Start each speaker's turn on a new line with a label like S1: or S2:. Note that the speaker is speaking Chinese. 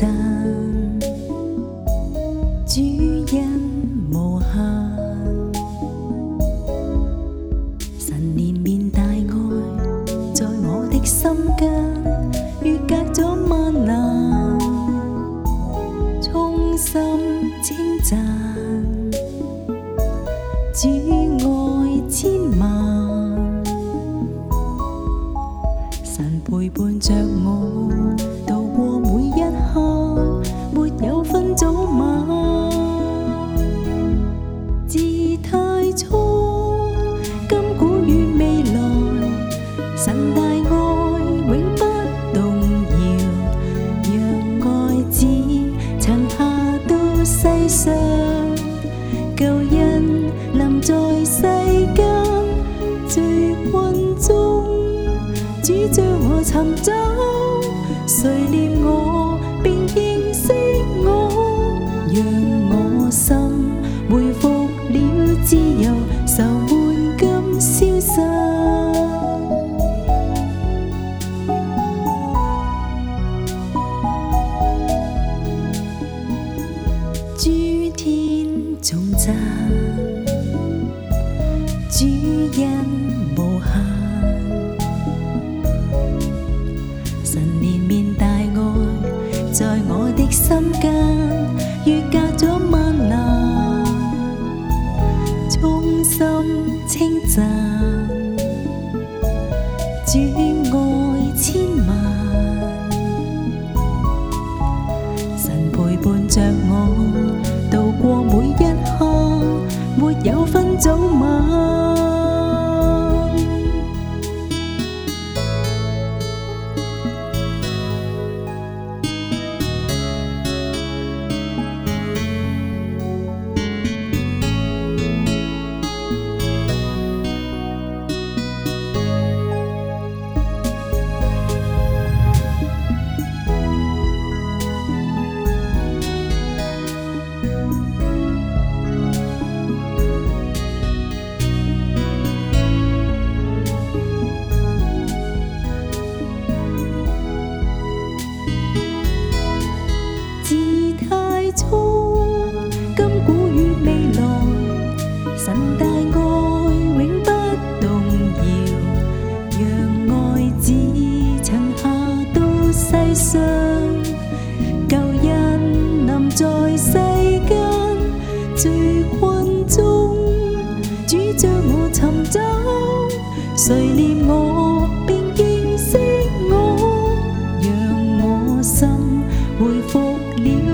S1: 赞主恩无限，神怜悯大爱，在我的心间，遇隔咗万难，衷心称赞主爱千万，神陪伴着我。救恩臨在世間罪困中，主將我尋找，誰念我便認識我，讓我心回復了自由。重赞主恩无限，神怜悯大爱在我的心间，遇隔咗万难，衷心称赞主爱千万。神陪伴着我。走马。世上，舊人臨在世間最困中，主將我尋找，誰念我便認識我，讓我心回復了。